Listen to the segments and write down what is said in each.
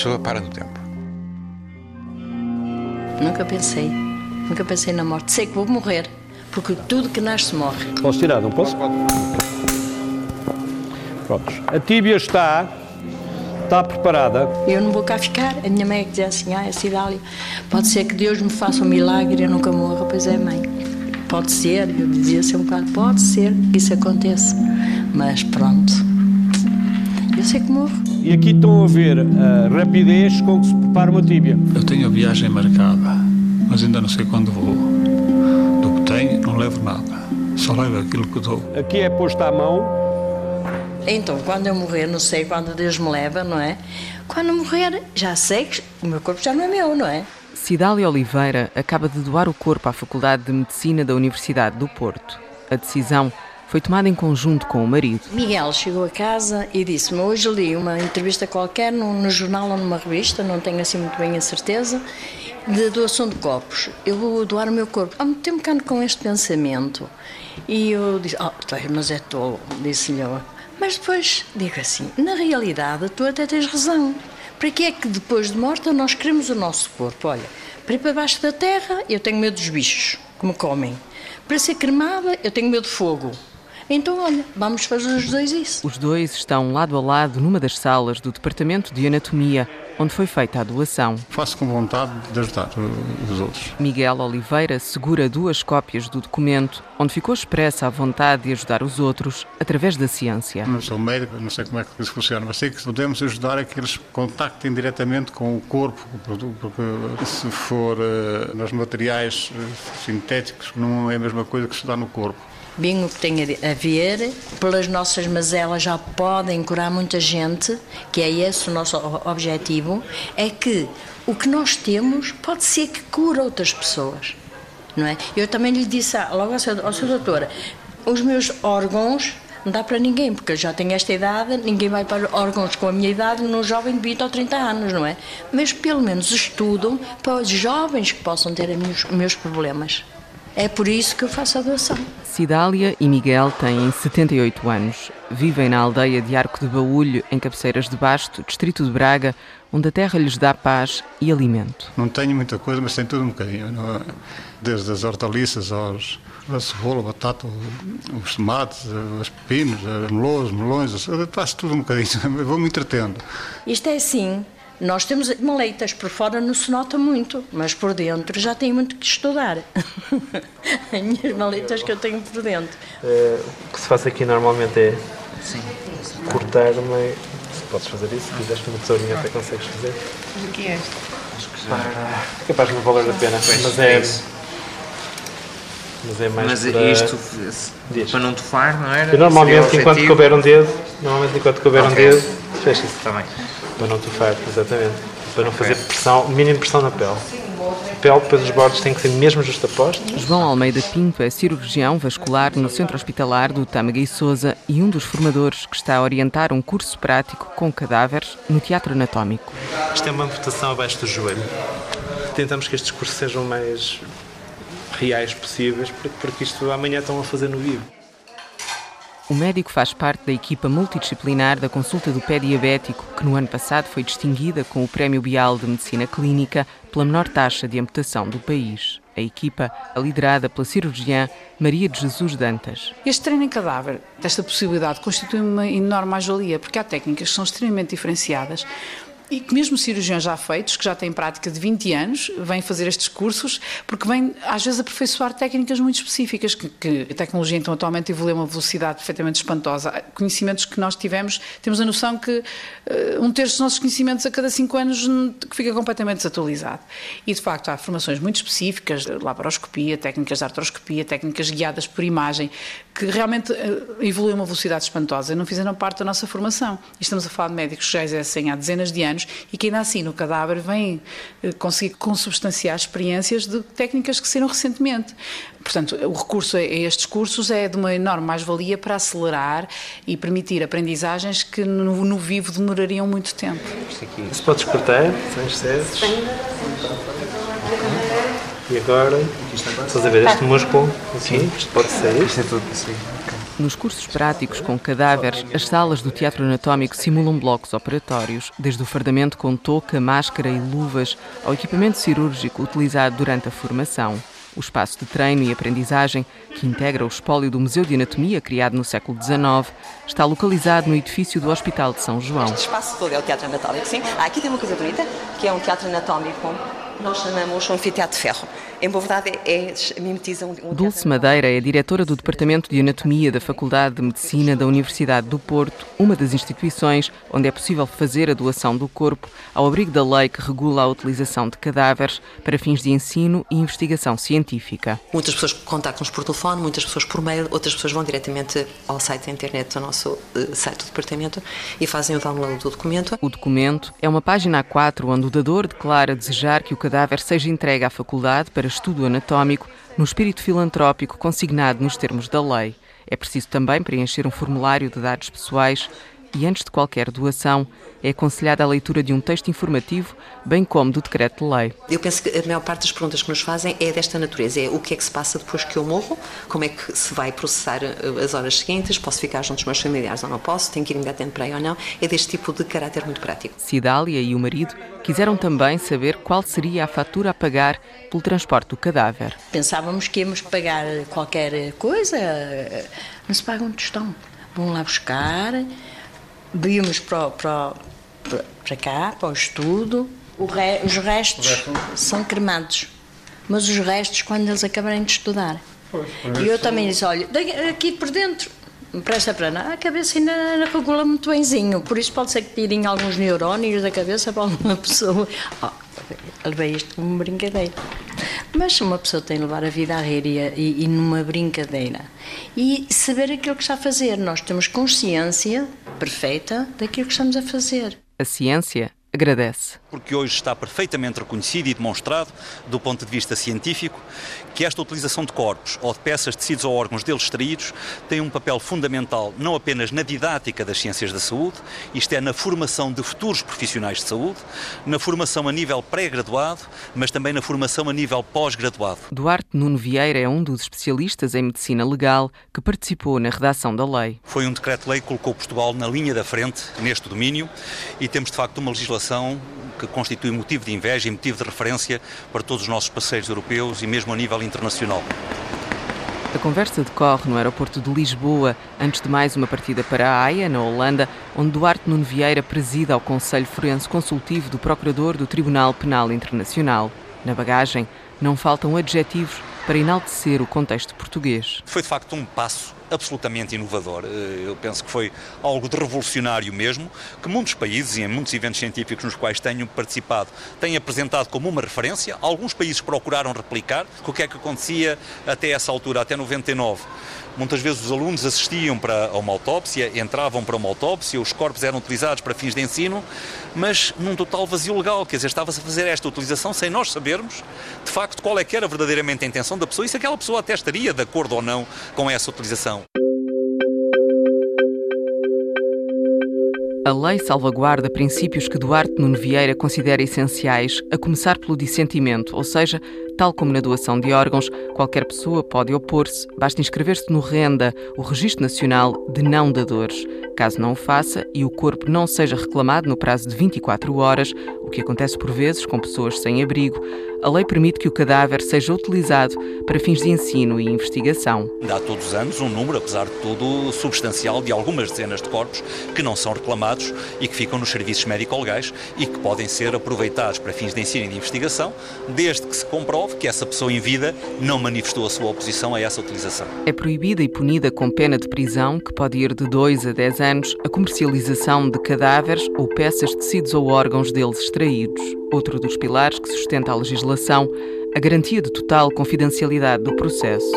pessoa para no tempo. Nunca pensei. Nunca pensei na morte. Sei que vou morrer. Porque tudo que nasce morre. Posso tirar, não posso? Prontos. A tíbia está. Está preparada. Eu não vou cá ficar. A minha mãe é que dizia assim: ah, Cidália, pode ser que Deus me faça um milagre e eu nunca morra. Pois é, mãe. Pode ser. Eu dizia assim um bocado: pode ser que isso aconteça. Mas pronto. Eu sei que morro. E aqui estão a ver a rapidez com que se prepara uma tíbia. Eu tenho a viagem marcada, mas ainda não sei quando vou. Do que tenho, não levo nada. Só levo aquilo que dou. Aqui é posta a mão. Então, quando eu morrer, não sei quando Deus me leva, não é? Quando morrer, já sei que o meu corpo já não é meu, não é? Cidália Oliveira acaba de doar o corpo à Faculdade de Medicina da Universidade do Porto. A decisão foi tomada em conjunto com o marido. Miguel chegou a casa e disse-me: Hoje li uma entrevista qualquer no, jornal ou numa revista, não tenho assim muito bem a certeza, de doação de corpos. Eu vou doar o meu corpo. Há muito tempo que ando com este pensamento. E eu disse: oh, mas é tolo, disse-lhe. Mas depois digo assim: na realidade, tu até tens razão. Para que é que depois de morta nós queremos o nosso corpo? Olha, para ir para baixo da terra, eu tenho medo dos bichos que me comem. Para ser cremada, eu tenho medo de fogo. Então, olha, vamos fazer os dois isso. Os dois estão lado a lado numa das salas do Departamento de Anatomia, onde foi feita a doação. Faço com vontade de ajudar os outros. Miguel Oliveira segura duas cópias do documento, onde ficou expressa a vontade de ajudar os outros através da ciência. Não sou médico, não sei como é que isso funciona, mas sei que podemos ajudar a que eles contactem diretamente com o corpo, porque se for uh, nos materiais sintéticos, não é a mesma coisa que estudar no corpo bem o que tem a ver, pelas nossas mazelas já podem curar muita gente, que é esse o nosso objetivo, é que o que nós temos pode ser que cura outras pessoas, não é? Eu também lhe disse logo ao seu, ao seu doutor, os meus órgãos não dá para ninguém, porque eu já tenho esta idade, ninguém vai para órgãos com a minha idade num jovem de 20 ou 30 anos, não é? Mas pelo menos estudam para os jovens que possam ter os meus problemas. É por isso que eu faço a doação. Cidália e Miguel têm 78 anos. Vivem na aldeia de Arco de Baúlho, em Cabeceiras de Basto, distrito de Braga, onde a terra lhes dá paz e alimento. Não tenho muita coisa, mas tenho tudo um bocadinho. É? Desde as hortaliças aos, a cebola, a batata, os tomates, os pepinos, os melões, melões, faço tudo um bocadinho. Vou-me entretendo. Isto é assim, nós temos maleitas, por fora não se nota muito, mas por dentro já tem muito que estudar. As minhas maleitas que eu tenho por dentro. É, o que se faz aqui normalmente é Sim. cortar uma. Podes fazer isso, se quiseres com uma tesourinha até consegues fazer. Mas o que é este? Para... Capaz de não valer a pena, mas é. Mas é mais Mas para... isto Diz. para não tofar, não era? Eu normalmente, enquanto couber um dedo, normalmente enquanto couber okay. um dedo, fecha isso. Está bem. Para não tufar, exatamente. Para não fazer pressão, mínima pressão na pele. A pele, depois os bordos têm que ser mesmo justapostos. João Almeida Pinto é cirurgião vascular no Centro Hospitalar do Tâmega e Souza e um dos formadores que está a orientar um curso prático com cadáveres no Teatro Anatómico. Isto é uma amputação abaixo do joelho. Tentamos que estes cursos sejam mais reais possíveis, porque isto amanhã estão a fazer no vivo. O médico faz parte da equipa multidisciplinar da consulta do pé diabético, que no ano passado foi distinguida com o Prémio Bial de Medicina Clínica pela menor taxa de amputação do país. A equipa é liderada pela cirurgiã Maria de Jesus Dantas. Este treino em cadáver, desta possibilidade, constitui uma enorme mais-valia, porque há técnicas que são extremamente diferenciadas e que mesmo cirurgiões já feitos, que já têm prática de 20 anos, vêm fazer estes cursos, porque vêm às vezes aperfeiçoar técnicas muito específicas, que, que a tecnologia então atualmente evolui a uma velocidade perfeitamente espantosa. Conhecimentos que nós tivemos, temos a noção que uh, um terço dos nossos conhecimentos a cada 5 anos fica completamente desatualizado. E de facto há formações muito específicas, laparoscopia, técnicas de artroscopia, técnicas guiadas por imagem, que realmente uh, evoluem a uma velocidade espantosa e não fizeram parte da nossa formação. E estamos a falar de médicos que já exercem há dezenas de anos e que ainda assim no cadáver vêm eh, conseguir consubstanciar experiências de técnicas que saíram recentemente. Portanto, o recurso a estes cursos é de uma enorme mais-valia para acelerar e permitir aprendizagens que no, no vivo demorariam muito tempo. Se podes cortar, excessos. E agora, estás a ver este músculo? Sim. Isto pode sair. Isto é tudo assim. Nos cursos práticos com cadáveres, as salas do teatro anatómico simulam blocos operatórios, desde o fardamento com touca, máscara e luvas ao equipamento cirúrgico utilizado durante a formação. O espaço de treino e aprendizagem, que integra o espólio do Museu de Anatomia criado no século XIX, está localizado no edifício do Hospital de São João. Este espaço todo é o teatro anatómico, sim. Ah, aqui tem uma coisa bonita, que é um teatro anatómico, nós chamamos um anfiteatro de ferro em boa verdade, é, mimetiza um, um Dulce Madeira é diretora do Departamento de Anatomia da Faculdade de Medicina da Universidade do Porto, uma das instituições onde é possível fazer a doação do corpo ao abrigo da lei que regula a utilização de cadáveres para fins de ensino e investigação científica. Muitas pessoas contactam-nos por telefone, muitas pessoas por mail, outras pessoas vão diretamente ao site da internet do nosso uh, site do departamento e fazem o download do documento. O documento é uma página A4 onde o dador declara desejar que o cadáver seja entregue à faculdade para estudo anatómico no espírito filantrópico consignado nos termos da lei. É preciso também preencher um formulário de dados pessoais e, antes de qualquer doação, é aconselhada a leitura de um texto informativo, bem como do decreto-lei. Eu penso que a maior parte das perguntas que nos fazem é desta natureza: é o que é que se passa depois que eu morro, como é que se vai processar eh, as horas seguintes, posso ficar junto dos meus familiares ou não posso, tenho que ir imediatamente para aí ou não. É deste tipo de caráter muito prático. Cidália e o marido quiseram também saber qual seria a fatura a pagar pelo transporte do cadáver. Pensávamos que íamos pagar qualquer coisa, não se paga um tostão. Vão lá buscar, víamos para, para, para cá, para o estudo. O re, os restos são cremados, mas os restos quando eles acabarem de estudar. e eu também disse, olha, aqui por dentro, presta para nada, a cabeça ainda regula muito benzinho, por isso pode ser que tirem alguns neurónios da cabeça para alguma pessoa. Oh, levei isto como brincadeira. Mas uma pessoa tem de levar a vida a rir e, e, numa brincadeira. E saber aquilo que está a fazer. Nós temos consciência perfeita daquilo que estamos a fazer. A ciência agradece. Porque hoje está perfeitamente reconhecido e demonstrado, do ponto de vista científico, que esta utilização de corpos ou de peças, tecidos ou órgãos deles extraídos tem um papel fundamental não apenas na didática das ciências da saúde, isto é, na formação de futuros profissionais de saúde, na formação a nível pré-graduado, mas também na formação a nível pós-graduado. Duarte Nuno Vieira é um dos especialistas em medicina legal que participou na redação da lei. Foi um decreto-lei que colocou Portugal na linha da frente neste domínio e temos de facto uma legislação que constitui motivo de inveja e motivo de referência para todos os nossos parceiros europeus e mesmo a nível internacional. A conversa decorre no aeroporto de Lisboa, antes de mais uma partida para a Haia, na Holanda, onde Duarte Nuno Vieira presida ao Conselho Forense Consultivo do Procurador do Tribunal Penal Internacional. Na bagagem, não faltam adjetivos para enaltecer o contexto português. Foi de facto um passo absolutamente inovador. Eh, eu penso que foi algo de revolucionário mesmo, que muitos países e em muitos eventos científicos nos quais tenho participado têm apresentado como uma referência. Alguns países procuraram replicar o que é que acontecia até essa altura, até 99. Muitas vezes os alunos assistiam para uma autópsia, entravam para uma autópsia, os corpos eram utilizados para fins de ensino, mas num total vazio legal, quer dizer, estava-se a fazer esta utilização sem nós sabermos, de facto, qual é que era verdadeiramente a intenção da pessoa e se aquela pessoa até estaria de acordo ou não com essa utilização. A lei salvaguarda princípios que Duarte Nuno Vieira considera essenciais, a começar pelo dissentimento, ou seja, tal como na doação de órgãos, qualquer pessoa pode opor-se, basta inscrever-se no RENDA, o Registro Nacional de Não Dadores. Caso não o faça e o corpo não seja reclamado no prazo de 24 horas, o que acontece por vezes com pessoas sem abrigo, a lei permite que o cadáver seja utilizado para fins de ensino e investigação. Dá todos os anos um número, apesar de tudo, substancial de algumas dezenas de corpos que não são reclamados e que ficam nos serviços médico-legais e que podem ser aproveitados para fins de ensino e de investigação, desde que se comprove que essa pessoa em vida não manifestou a sua oposição a essa utilização. É proibida e punida com pena de prisão, que pode ir de 2 a 10 anos, a comercialização de cadáveres ou peças, tecidos ou órgãos deles Outro dos pilares que sustenta a legislação, a garantia de total confidencialidade do processo.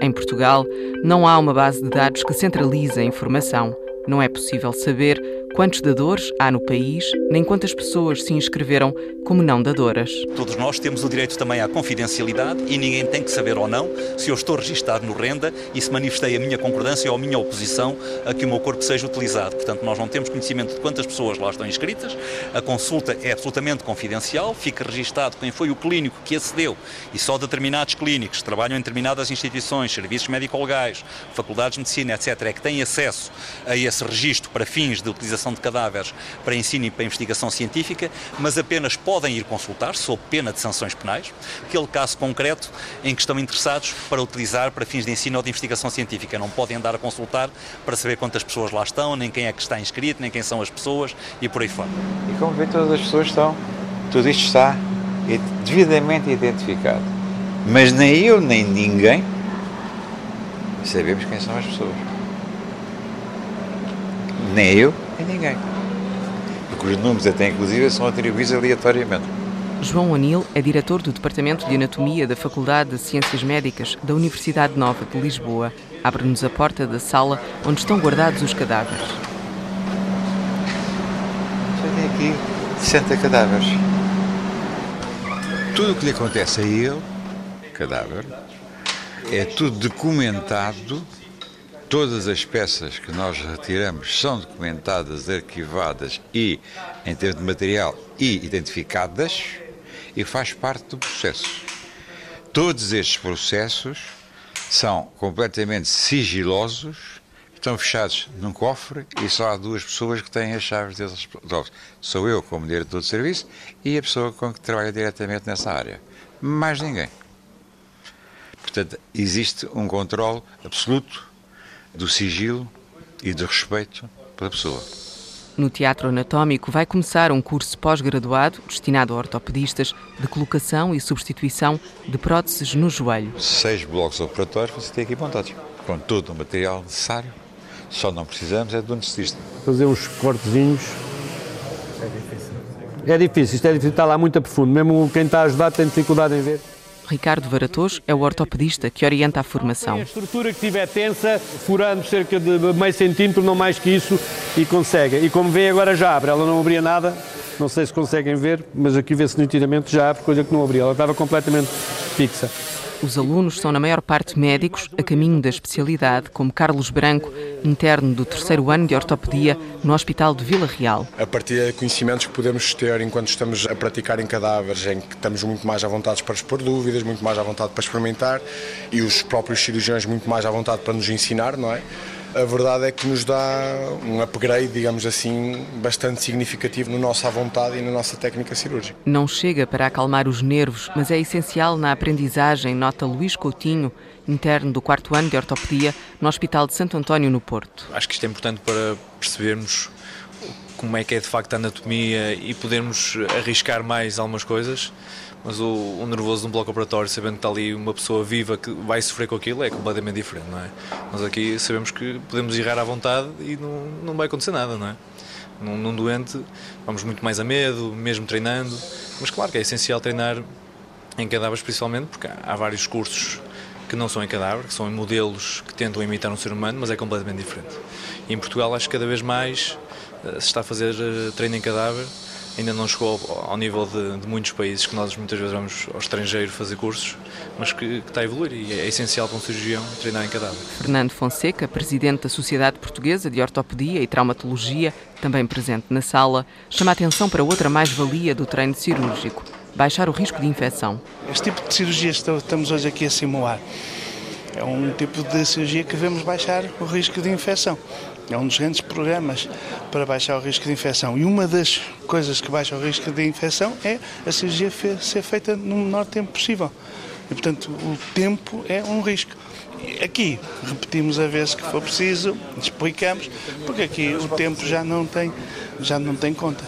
Em Portugal, não há uma base de dados que centralize a informação. Não é possível saber quantos dadores há no país, nem quantas pessoas se inscreveram como não dadoras. Todos nós temos o direito também à confidencialidade e ninguém tem que saber ou não se eu estou registado no Renda e se manifestei a minha concordância ou a minha oposição a que o meu corpo seja utilizado. Portanto, nós não temos conhecimento de quantas pessoas lá estão inscritas, a consulta é absolutamente confidencial, fica registado quem foi o clínico que acedeu e só determinados clínicos trabalham em determinadas instituições, serviços médico-legais, faculdades de medicina, etc., é que têm acesso a esse registro para fins de utilização de cadáveres para ensino e para investigação científica, mas apenas podem ir consultar, sob pena de sanções penais, aquele caso concreto em que estão interessados para utilizar para fins de ensino ou de investigação científica. Não podem andar a consultar para saber quantas pessoas lá estão, nem quem é que está inscrito, nem quem são as pessoas e por aí fora. E como vê, todas as pessoas estão, tudo isto está devidamente identificado. Mas nem eu, nem ninguém sabemos quem são as pessoas. Nem eu, nem ninguém. Porque os números, até inclusive, são atribuídos aleatoriamente. João Anil é diretor do Departamento de Anatomia da Faculdade de Ciências Médicas da Universidade Nova de Lisboa. Abre-nos a porta da sala onde estão guardados os cadáveres. Já tem aqui 60 cadáveres. Tudo o que lhe acontece a ele, cadáver, é tudo documentado. Todas as peças que nós retiramos são documentadas, arquivadas e, em termos de material, e identificadas e faz parte do processo. Todos estes processos são completamente sigilosos, estão fechados num cofre e só há duas pessoas que têm as chaves desses cofres. Sou eu, como diretor de serviço, e a pessoa com que trabalha diretamente nessa área. Mais ninguém. Portanto, existe um controle absoluto do sigilo e do respeito pela pessoa. No Teatro Anatómico vai começar um curso pós-graduado destinado a ortopedistas de colocação e substituição de próteses no joelho. Seis blocos operatórios você tem aqui montados, com todo o material necessário. Só não precisamos é de um anestesista. Fazer uns cortezinhos. É difícil. É difícil, isto é difícil, está lá muito a profundo. Mesmo quem está a ajudar tem dificuldade em ver. Ricardo Varatos é o ortopedista que orienta a formação. A estrutura que estiver tensa, furando cerca de meio centímetro, não mais que isso, e consegue. E como vê agora já abre, ela não abria nada, não sei se conseguem ver, mas aqui vê-se nitidamente já abre, coisa que não abria, ela estava completamente fixa. Os alunos são, na maior parte, médicos a caminho da especialidade, como Carlos Branco, interno do terceiro ano de ortopedia no Hospital de Vila Real. A partir de conhecimentos que podemos ter enquanto estamos a praticar em cadáveres, em que estamos muito mais à vontade para expor dúvidas, muito mais à vontade para experimentar e os próprios cirurgiões muito mais à vontade para nos ensinar, não é? A verdade é que nos dá um upgrade, digamos assim, bastante significativo no nosso à vontade e na nossa técnica cirúrgica. Não chega para acalmar os nervos, mas é essencial na aprendizagem, nota Luís Coutinho, interno do quarto ano de ortopedia no Hospital de Santo António, no Porto. Acho que isto é importante para percebermos como é que é de facto a anatomia e podermos arriscar mais algumas coisas mas o, o, nervoso de um bloco operatório, sabendo que está ali uma pessoa viva que vai sofrer com aquilo, é completamente diferente, não é? Nós aqui sabemos que podemos errar à vontade e não, não vai acontecer nada, não é? Num, num doente, vamos muito mais a medo, mesmo treinando, mas claro que é essencial treinar em cadáveres, principalmente, porque há, há vários cursos que não são em cadáver, que são em modelos que tentam imitar um ser humano, mas é completamente diferente. E em Portugal, acho que cada vez mais uh, se está a fazer uh, treino em cadáver ainda não chegou ao, nível de, de, muitos países que nós muitas vezes vamos ao estrangeiro fazer cursos, mas que, que, está a evoluir e é essencial para um cirurgião treinar em cadáver. Fernando Fonseca, presidente da Sociedade Portuguesa de Ortopedia e Traumatologia, também presente na sala, chama a atenção para outra mais-valia do treino cirúrgico, baixar o risco de infecção. Este tipo de cirurgia que estamos hoje aqui a simular é um tipo de cirurgia que devemos baixar o risco de infecção. É um dos grandes programas para baixar o risco de infecção. E uma das coisas que baixa o risco de infecção é a cirurgia ser feita no menor tempo possível. E, portanto, o tempo é um risco. Aqui repetimos a vez que for preciso, explicamos, porque aqui o tempo já não tem, já não tem conta.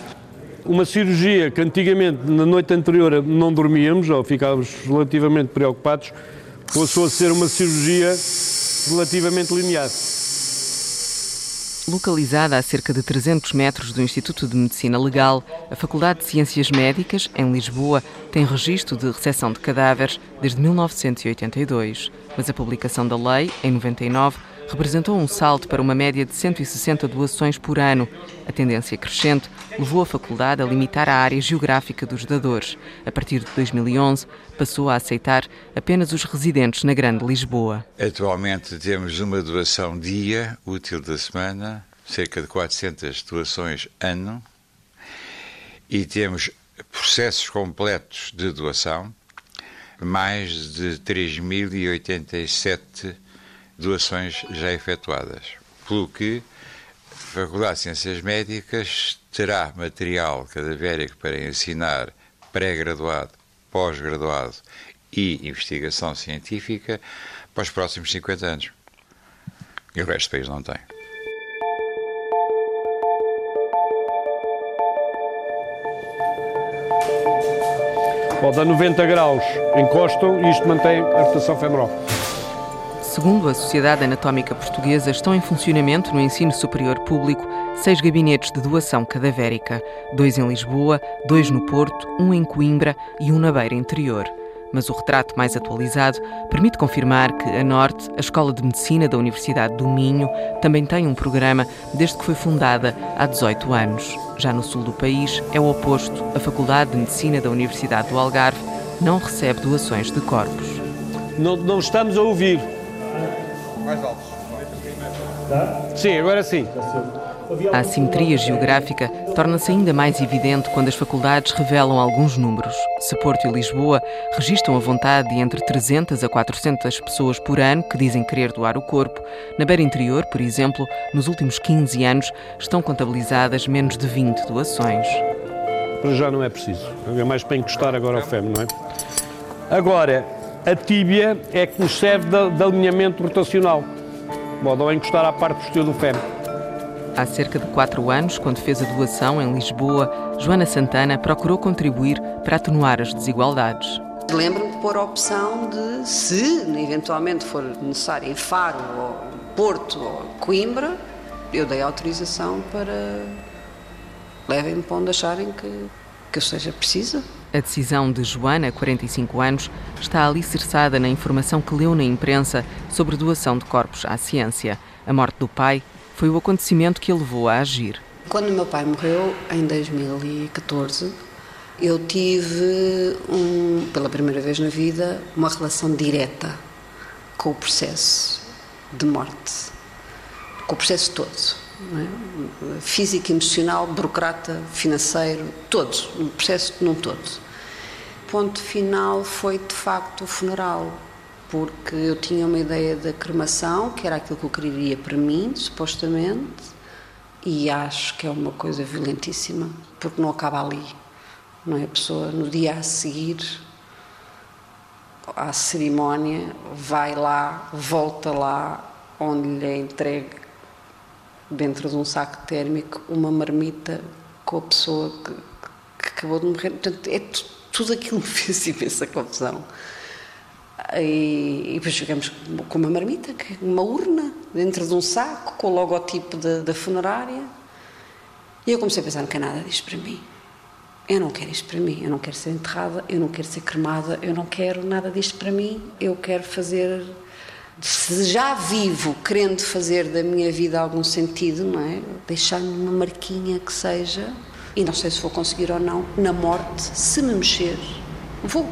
Uma cirurgia que antigamente, na noite anterior, não dormíamos ou ficávamos relativamente preocupados, passou a ser uma cirurgia relativamente linear. Localizada a cerca de 300 metros do Instituto de Medicina Legal, a Faculdade de Ciências Médicas, em Lisboa, tem registro de recepção de cadáveres desde 1982, mas a publicação da lei, em 99, representou um salto para uma média de 160 doações por ano. A tendência crescente levou a faculdade a limitar a área geográfica dos dadores. A partir de 2011, passou a aceitar apenas os residentes na Grande Lisboa. Atualmente temos uma doação dia, útil da semana, cerca de 400 doações ano, e temos processos completos de doação, mais de 3.087 doações já efetuadas, pelo que a Faculdade de Ciências Médicas terá material cadavérico para ensinar pré-graduado, pós-graduado e investigação científica para os próximos 50 anos. E o resto do país não tem. Pode a 90 graus encostam e isto mantém a rotação femoral. Segundo a Sociedade Anatómica Portuguesa, estão em funcionamento no ensino superior público seis gabinetes de doação cadavérica, dois em Lisboa, dois no Porto, um em Coimbra e um na Beira Interior. Mas o retrato mais atualizado permite confirmar que, a Norte, a Escola de Medicina da Universidade do Minho também tem um programa desde que foi fundada há 18 anos. Já no sul do país, é o oposto. A Faculdade de Medicina da Universidade do Algarve não recebe doações de corpos. Não, não estamos a ouvir. Mais altos. Sim, agora sim. A assimetria geográfica torna-se ainda mais evidente quando as faculdades revelam alguns números. Se Porto e Lisboa registram a vontade de entre 300 a 400 pessoas por ano que dizem querer doar o corpo, na Beira Interior, por exemplo, nos últimos 15 anos estão contabilizadas menos de 20 doações. Para já não é preciso. É mais para encostar agora ao fêmur, não é? Agora, a tíbia é que nos serve de, de alinhamento rotacional. Pode ao encostar à parte posterior do fêmur. Há cerca de quatro anos, quando fez a doação em Lisboa, Joana Santana procurou contribuir para atenuar as desigualdades. Lembro-me de pôr a opção de, se eventualmente for necessário em Faro, ou Porto ou Coimbra, eu dei autorização para levem-me para onde acharem que, que eu seja precisa. A decisão de Joana, 45 anos, está alicerçada na informação que leu na imprensa sobre doação de corpos à ciência. A morte do pai foi o acontecimento que a levou a agir. Quando meu pai morreu, em 2014, eu tive, um, pela primeira vez na vida, uma relação direta com o processo de morte, com o processo todo. É? Físico, emocional, burocrata, financeiro, todos, um processo num todo. Ponto final foi, de facto, o funeral porque eu tinha uma ideia da cremação, que era aquilo que eu queria para mim, supostamente, e acho que é uma coisa violentíssima, porque não acaba ali. Não é a pessoa no dia a seguir à cerimónia vai lá, volta lá, onde lhe é entregue dentro de um saco térmico uma marmita com a pessoa que, que acabou de morrer. Portanto, é tudo aquilo me fez imensa confusão. E, e depois chegamos com uma marmita, uma urna, dentro de um saco, com o logotipo da funerária. E eu comecei a pensar: não quero nada disto para mim. Eu não quero isto para mim. Eu não quero ser enterrada, eu não quero ser cremada, eu não quero nada disto para mim. Eu quero fazer. Se já vivo querendo fazer da minha vida algum sentido, não é? Deixar-me uma marquinha que seja, e não sei se vou conseguir ou não, na morte, se me mexer, vou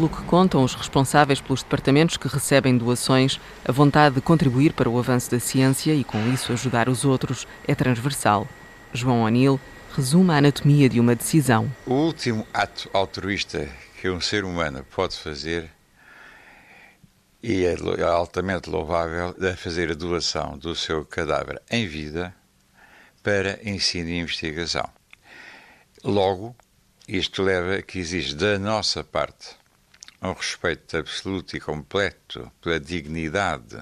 pelo que contam os responsáveis pelos departamentos que recebem doações, a vontade de contribuir para o avanço da ciência e, com isso, ajudar os outros é transversal. João O'Neill resume a anatomia de uma decisão. O último ato altruísta que um ser humano pode fazer e é, é altamente louvável é fazer a doação do seu cadáver em vida para ensino e investigação. Logo, isto leva a que existe da nossa parte um respeito absoluto e completo pela dignidade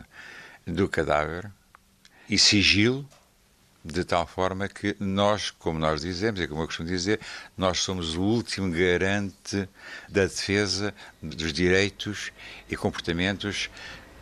do cadáver e sigilo de tal forma que nós, como nós dizemos e como eu costumo dizer, nós somos o último garante da defesa dos direitos e comportamentos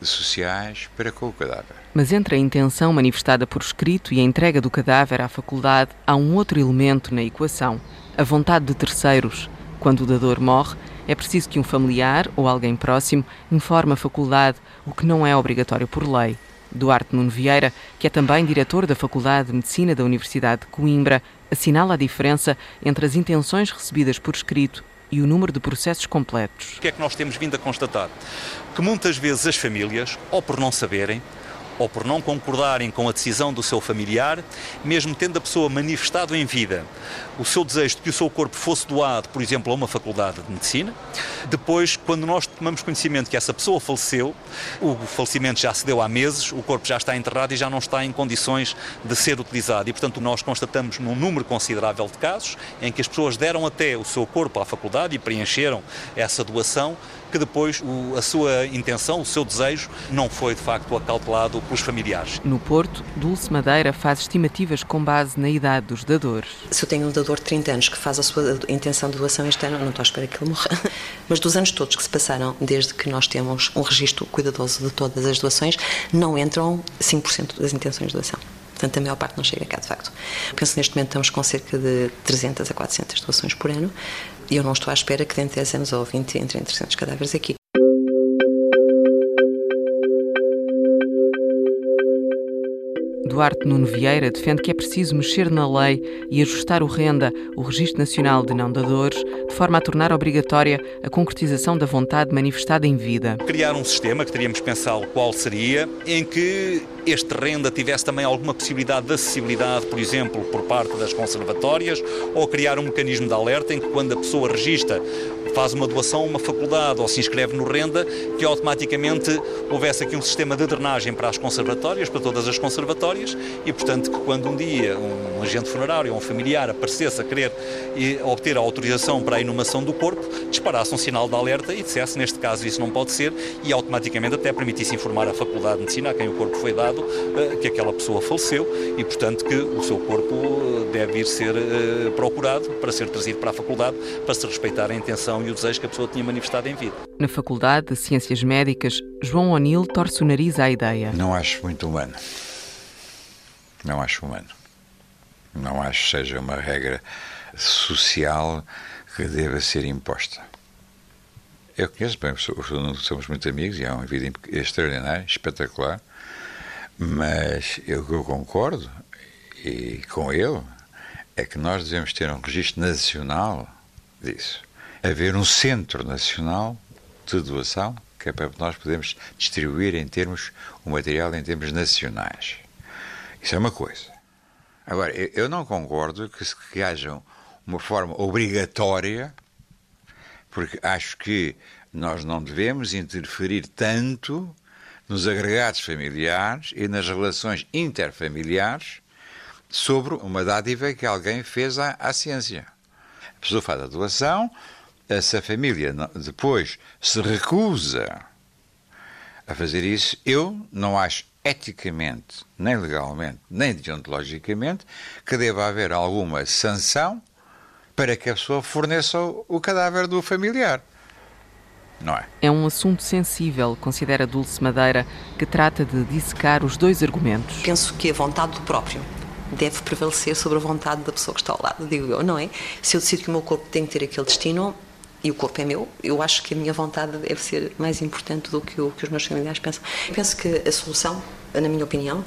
sociais para com o cadáver. Mas entre a intenção manifestada por escrito e a entrega do cadáver à faculdade, há um outro elemento na equação: a vontade de terceiros. Quando o dador morre, é preciso que um familiar ou alguém próximo informe a faculdade, o que não é obrigatório por lei. Duarte Nuno Vieira, que é também diretor da Faculdade de Medicina da Universidade de Coimbra, assinala a diferença entre as intenções recebidas por escrito e o número de processos completos. O que é que nós temos vindo a constatar? Que muitas vezes as famílias, ou por não saberem, ou por não concordarem com a decisão do seu familiar, mesmo tendo a pessoa manifestado em vida o seu desejo de que o seu corpo fosse doado, por exemplo, a uma faculdade de medicina. Depois, quando nós tomamos conhecimento que essa pessoa faleceu, o falecimento já se deu há meses, o corpo já está enterrado e já não está em condições de ser utilizado. E, portanto, nós constatamos num número considerável de casos em que as pessoas deram até o seu corpo à faculdade e preencheram essa doação, que depois o, a sua intenção, o seu desejo, não foi de facto acautelado pelos familiares. No Porto, Dulce Madeira faz estimativas com base na idade dos dadores. Se eu tenho um dador de 30 anos que faz a sua intenção de doação este ano, não estou à espera que ele morra. Mas dos anos todos que se passaram, desde que nós temos um registro cuidadoso de todas as doações, não entram 5% das intenções de doação. Portanto, a maior parte não chega cá, de facto. Penso que neste momento estamos com cerca de 300 a 400 doações por ano eu não estou à espera que dentro de 10 anos ou 20 entrem 300 cadáveres aqui. Duarte Nuno Vieira defende que é preciso mexer na lei e ajustar o RENDA, o Registro Nacional de Não Dadores, de forma a tornar obrigatória a concretização da vontade manifestada em vida. Criar um sistema, que teríamos pensado qual seria, em que este renda tivesse também alguma possibilidade de acessibilidade, por exemplo, por parte das conservatórias, ou criar um mecanismo de alerta em que quando a pessoa registra faz uma doação a uma faculdade ou se inscreve no renda, que automaticamente houvesse aqui um sistema de drenagem para as conservatórias, para todas as conservatórias, e portanto que quando um dia um agente funerário ou um familiar aparecesse a querer obter a autorização para a inumação do corpo, disparasse um sinal de alerta e dissesse, neste caso isso não pode ser, e automaticamente até permitisse informar a faculdade de medicina a quem o corpo foi dado eh, que aquela pessoa faleceu e portanto que o seu corpo eh, deve ir ser eh, procurado para ser trazido para a faculdade para se respeitar a intenção e o desejo que a pessoa tinha manifestado em vida. Na Faculdade de Ciências Médicas, João O'Neill torce o nariz à ideia. Não acho muito humano. Não acho humano. Não acho que seja uma regra social que deva ser imposta. Eu conheço bem, somos muito amigos e há uma vida extraordinária, espetacular, mas eu, eu concordo e com ele é que nós devemos ter um registro nacional disso haver um centro nacional de doação que é para nós podermos distribuir em termos o material em termos nacionais. Isso é uma coisa. Agora, eu não concordo que, que haja uma forma obrigatória, porque acho que nós não devemos interferir tanto nos agregados familiares e nas relações interfamiliares sobre uma dádiva que alguém fez à, à ciência. A pessoa faz a doação, se a família depois se recusa a fazer isso, eu não acho eticamente, nem legalmente, nem deontologicamente, que deva haver alguma sanção para que a pessoa forneça o cadáver do familiar. Não é? É um assunto sensível, considera Dulce Madeira, que trata de dissecar os dois argumentos. Penso que a vontade do próprio deve prevalecer sobre a vontade da pessoa que está ao lado, digo eu, não é? Se eu decido que o meu corpo tem que ter aquele destino, e o corpo é meu, eu acho que a minha vontade deve ser mais importante do que o que os meus familiares pensam. Penso que a solução, na minha opinião,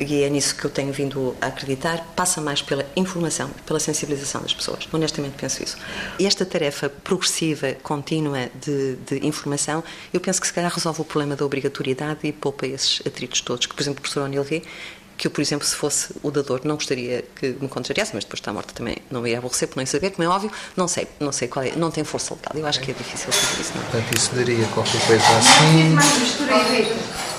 e é nisso que eu tenho vindo a acreditar, passa mais pela informação, pela sensibilização das pessoas. Honestamente penso isso. E esta tarefa progressiva, contínua de, de, informação, eu penso que se calhar resolve o problema da obrigatoriedade e poupa esses atritos todos, que por exemplo o professor O'Neill vê, que eu, por exemplo, se fosse o dador, não gostaria que me contrariasse, mas depois de estar morta também não me ia aborrecer por nem saber, como é óbvio, não sei, não sei qual é, não tem força legal. Eu acho que é difícil fazer isso. Não. Portanto, isso daria qualquer coisa assim.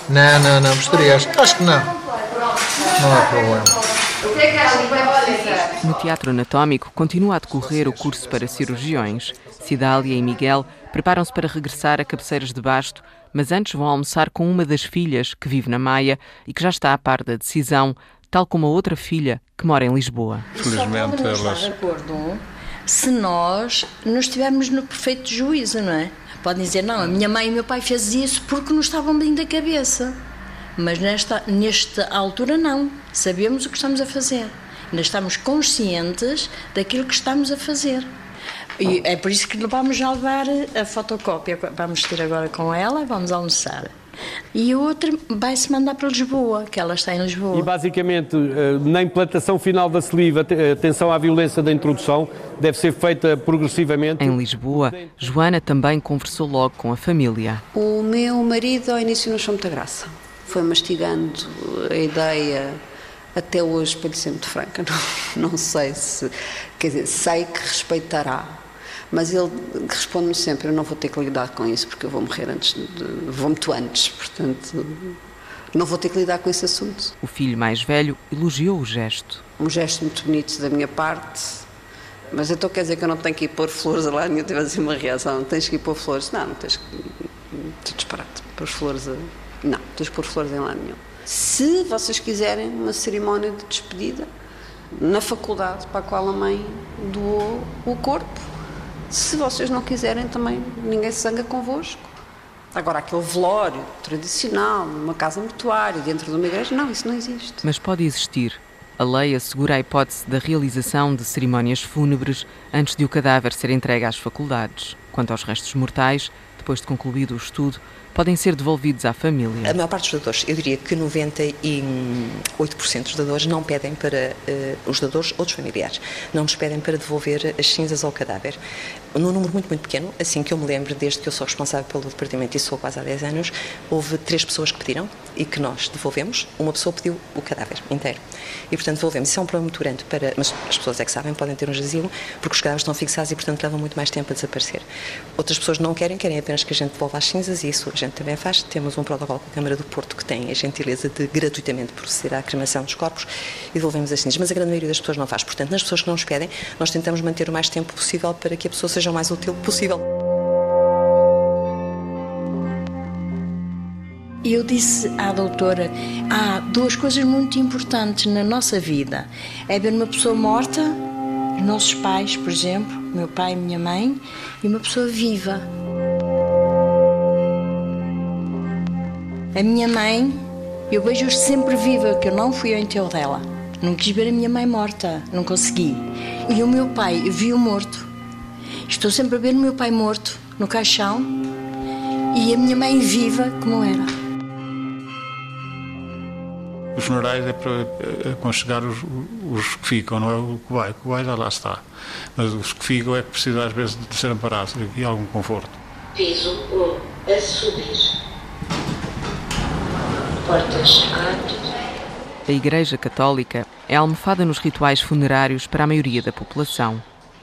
Não, não, não, misturei, acho, acho que não. Não há problema. No Teatro Anatómico continua a decorrer o curso para cirurgiões. Cidália e Miguel preparam-se para regressar a cabeceiras de basto mas antes vão almoçar com uma das filhas que vive na Maia e que já está a par da decisão, tal como a outra filha que mora em Lisboa. Felizmente elas. de acordo se nós não estivermos no perfeito juízo, não é? Podem dizer, não, a minha mãe e o meu pai fez isso porque não estavam bem da cabeça. Mas nesta, nesta altura não. Sabemos o que estamos a fazer. Ainda estamos conscientes daquilo que estamos a fazer. E é por isso que vamos já levar a fotocópia. Vamos ter agora com ela, vamos almoçar. E a outra vai-se mandar para Lisboa, que ela está em Lisboa. E basicamente, eh, na implantação final da saliva, atenção à violência da introdução, deve ser feita progressivamente. Em Lisboa, Joana também conversou logo com a família. O meu marido, ao início, não achou muita graça. Foi mastigando a ideia até hoje, para lhe ser muito franca, não, não sei se. Quer dizer, sei que respeitará mas ele responde-me sempre: Eu não vou ter que lidar com isso porque eu vou morrer antes, de, vou muito antes, portanto, não vou ter que lidar com esse assunto. O filho mais velho elogiou o gesto. Um gesto muito bonito da minha parte, mas então quer dizer que eu não tenho que ir pôr flores lá, eu tive assim uma reação: Tens que ir pôr flores? Não, não tens que. Estou disparado, pôr flores. A... Não, tens que pôr flores em lá nenhum. Se vocês quiserem uma cerimónia de despedida, na faculdade para a qual a mãe doou o corpo, se vocês não quiserem, também ninguém se convosco. Agora, aquele velório tradicional, numa casa mortuária, dentro de uma igreja, não, isso não existe. Mas pode existir. A lei assegura a hipótese da realização de cerimónias fúnebres antes de o cadáver ser entregue às faculdades. Quanto aos restos mortais, depois de concluído o estudo, podem ser devolvidos à família? A maior parte dos dadores, eu diria que 98% dos dadores não pedem para, uh, os dadores ou os familiares, não nos pedem para devolver as cinzas ao cadáver. Num número muito, muito pequeno, assim que eu me lembro, desde que eu sou responsável pelo departamento e sou quase há 10 anos, houve três pessoas que pediram e que nós devolvemos. Uma pessoa pediu o cadáver inteiro. E, portanto, devolvemos. Isso é um problema muito grande para. Mas as pessoas é que sabem, podem ter um jazilo, porque os cadáveres estão fixados e, portanto, levam muito mais tempo a desaparecer. Outras pessoas não querem, querem apenas que a gente devolva as cinzas e isso a gente também faz. Temos um protocolo com a Câmara do Porto que tem a gentileza de gratuitamente proceder à cremação dos corpos e devolvemos as cinzas. Mas a grande maioria das pessoas não faz. Portanto, nas pessoas que não nos pedem, nós tentamos manter o mais tempo possível para que a pessoa seja o mais útil possível. Eu disse à doutora: há duas coisas muito importantes na nossa vida. É ver uma pessoa morta, os nossos pais, por exemplo, meu pai e minha mãe, e uma pessoa viva. A minha mãe, eu vejo sempre viva, que eu não fui ao enterro dela. Não quis ver a minha mãe morta, não consegui. E o meu pai viu morto. Estou sempre a ver o meu pai morto no caixão e a minha mãe viva como era. Os funerais é para aconchegar os, os que ficam, não é o que vai. O que vai já lá está. Mas os que ficam é que precisam às vezes de ser amparados e algum conforto. Piso 1 a subir. Portas A Igreja Católica é almofada nos rituais funerários para a maioria da população.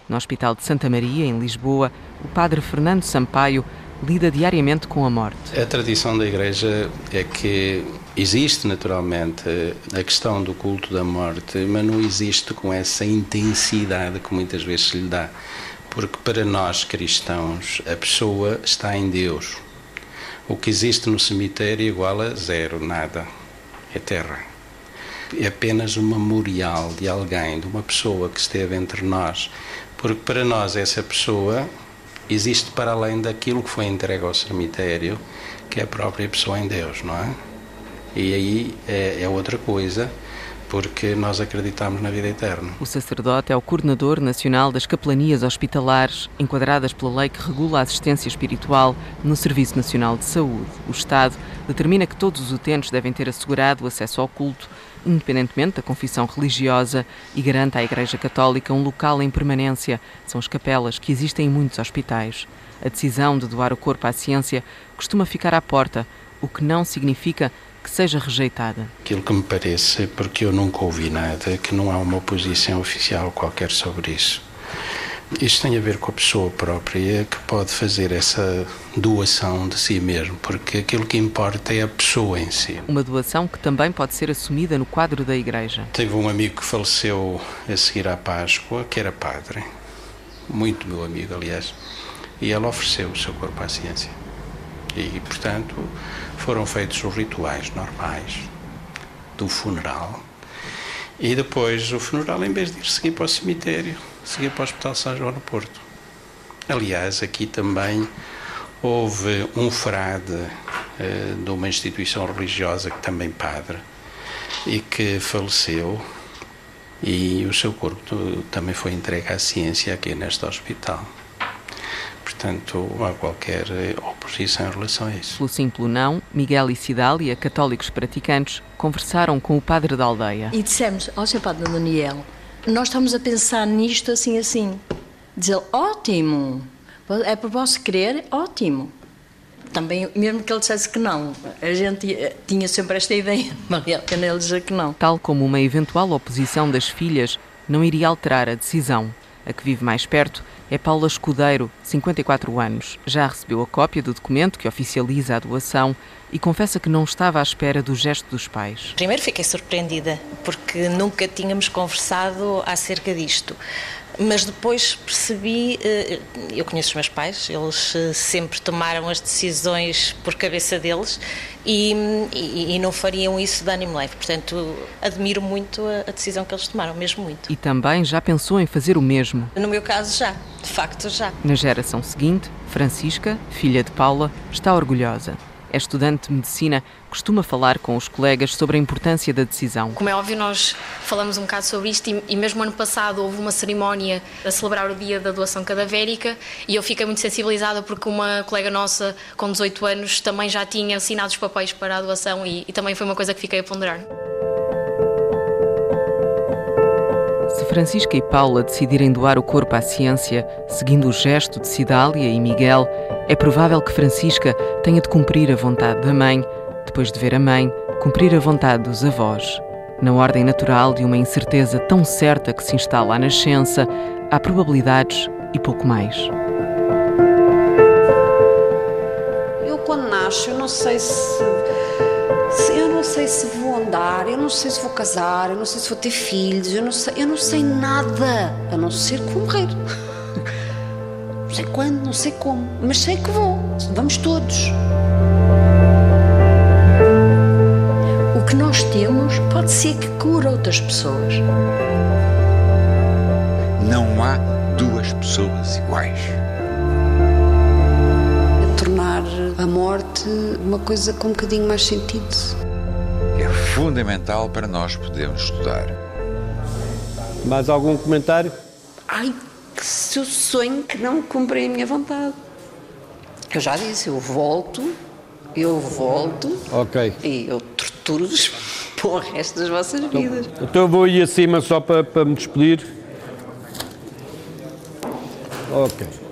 No Hospital de Santa Maria, em Lisboa, o padre Fernando Sampaio lida diariamente com a morte. A tradição da Igreja é que existe naturalmente a questão do culto da morte, mas não existe com essa intensidade que muitas vezes se lhe dá. Porque para nós cristãos, a pessoa está em Deus. O que existe no cemitério é igual a zero, nada. É terra. É apenas um memorial de alguém, de uma pessoa que esteve entre nós. Porque para nós, essa pessoa existe para além daquilo que foi entregue ao cemitério, que é a própria pessoa em Deus, não é? E aí é, é outra coisa porque nós acreditamos na vida eterna. O sacerdote é o coordenador nacional das capelanias hospitalares, enquadradas pela lei que regula a assistência espiritual no Serviço Nacional de Saúde. O Estado determina que todos os utentes devem ter assegurado o acesso ao culto, independentemente da confissão religiosa, e garante à Igreja Católica um local em permanência. São as capelas que existem em muitos hospitais. A decisão de doar o corpo à ciência costuma ficar à porta, o que não significa seja rejeitada? Aquilo que me parece, porque eu nunca ouvi nada, que não há uma posição oficial qualquer sobre isso. Isto tem a ver com a pessoa própria que pode fazer essa doação de si mesmo, porque aquilo que importa é a pessoa em si. Uma doação que também pode ser assumida no quadro da igreja. Teve um amigo que faleceu a seguir à Páscoa, que era padre, muito meu amigo, aliás, e ele ofereceu o seu corpo à ciência. E, portanto, foram feitos os rituais normais do funeral. E depois o funeral, em vez de ir seguir para o cemitério, seguir para o Hospital São João no Porto. Aliás, aqui também houve um frade eh, de uma instituição religiosa, que também padre, e que faleceu e o seu corpo também foi entregue à ciência aqui neste hospital. Portanto, há qualquer eh, oposição em relação a isso. Pelo sim, pelo não, Miguel e Cidália, católicos praticantes, conversaram com o padre da aldeia. E dissemos ao seu padre Daniel, nós estamos a pensar nisto assim, assim. Dizer, ótimo, é para vosso querer, ótimo. Também, mesmo que ele dissesse que não, a gente eh, tinha sempre esta ideia, valia a pena ele dizer que não. Tal como uma eventual oposição das filhas não iria alterar a decisão. A que vive mais perto é Paula Escudeiro, 54 anos. Já recebeu a cópia do documento que oficializa a doação e confessa que não estava à espera do gesto dos pais. Primeiro fiquei surpreendida, porque nunca tínhamos conversado acerca disto. Mas depois percebi, eh, eu conheço os meus pais, eles eh, sempre tomaram as decisões por cabeça deles e, e, e não fariam isso de ânimo leve. Portanto, admiro muito a, a, decisão que eles tomaram, mesmo muito. E também já pensou em fazer o mesmo? No meu caso, já. De facto, já. Na geração seguinte, Francisca, filha de Paula, está orgulhosa é estudante de medicina, costuma falar com os colegas sobre a importância da decisão. Como é óbvio, nós falamos um bocado sobre isto e, e mesmo ano passado houve uma cerimónia a celebrar o dia da doação cadavérica e eu fiquei muito sensibilizada porque uma colega nossa com 18 anos também já tinha assinado os papéis para a doação e, e também foi uma coisa que fiquei a ponderar. Francisca e Paula decidirem doar o corpo à ciência, seguindo o gesto de Cidália e Miguel, é provável que Francisca tenha de cumprir a vontade da mãe, depois de ver a mãe, cumprir a vontade dos avós. Na ordem natural de uma incerteza tão certa que se instala à nascença, há probabilidades e pouco mais. Eu, quando nasço, eu não sei se sei se vou andar, eu não sei se vou casar, eu não sei se vou ter filhos, eu não sei, eu não sei nada, a não ser que vou morrer. Não sei quando, não sei como, mas sei que vou. Vamos todos. O que nós temos pode ser que cura outras pessoas. Não há duas pessoas iguais. Tornar a morte uma coisa com um bocadinho mais sentido. Fundamental para nós podermos estudar. Mais algum comentário? Ai, que se eu sonho que não cumpri a minha vontade. Eu já disse, eu volto, eu volto. Ok. E eu torturo-vos para o resto das vossas então, vidas. Então eu vou ir acima só para, para me despedir. Ok.